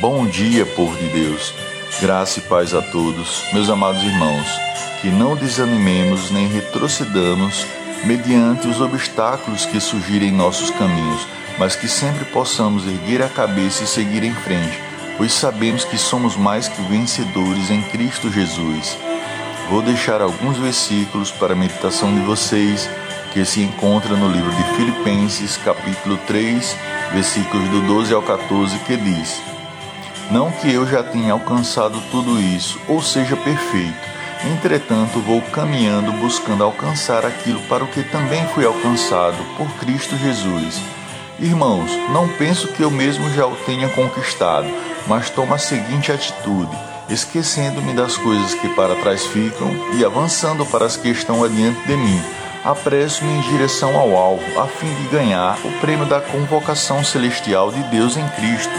Bom dia, povo de Deus. Graça e paz a todos, meus amados irmãos. Que não desanimemos nem retrocedamos mediante os obstáculos que surgirem em nossos caminhos, mas que sempre possamos erguer a cabeça e seguir em frente, pois sabemos que somos mais que vencedores em Cristo Jesus. Vou deixar alguns versículos para a meditação de vocês, que se encontra no livro de Filipenses, capítulo 3, versículos do 12 ao 14, que diz: não que eu já tenha alcançado tudo isso, ou seja perfeito. Entretanto, vou caminhando buscando alcançar aquilo para o que também fui alcançado por Cristo Jesus. Irmãos, não penso que eu mesmo já o tenha conquistado, mas tomo a seguinte atitude: esquecendo-me das coisas que para trás ficam e avançando para as que estão adiante de mim. Apresso-me em direção ao alvo, a fim de ganhar o prêmio da convocação celestial de Deus em Cristo.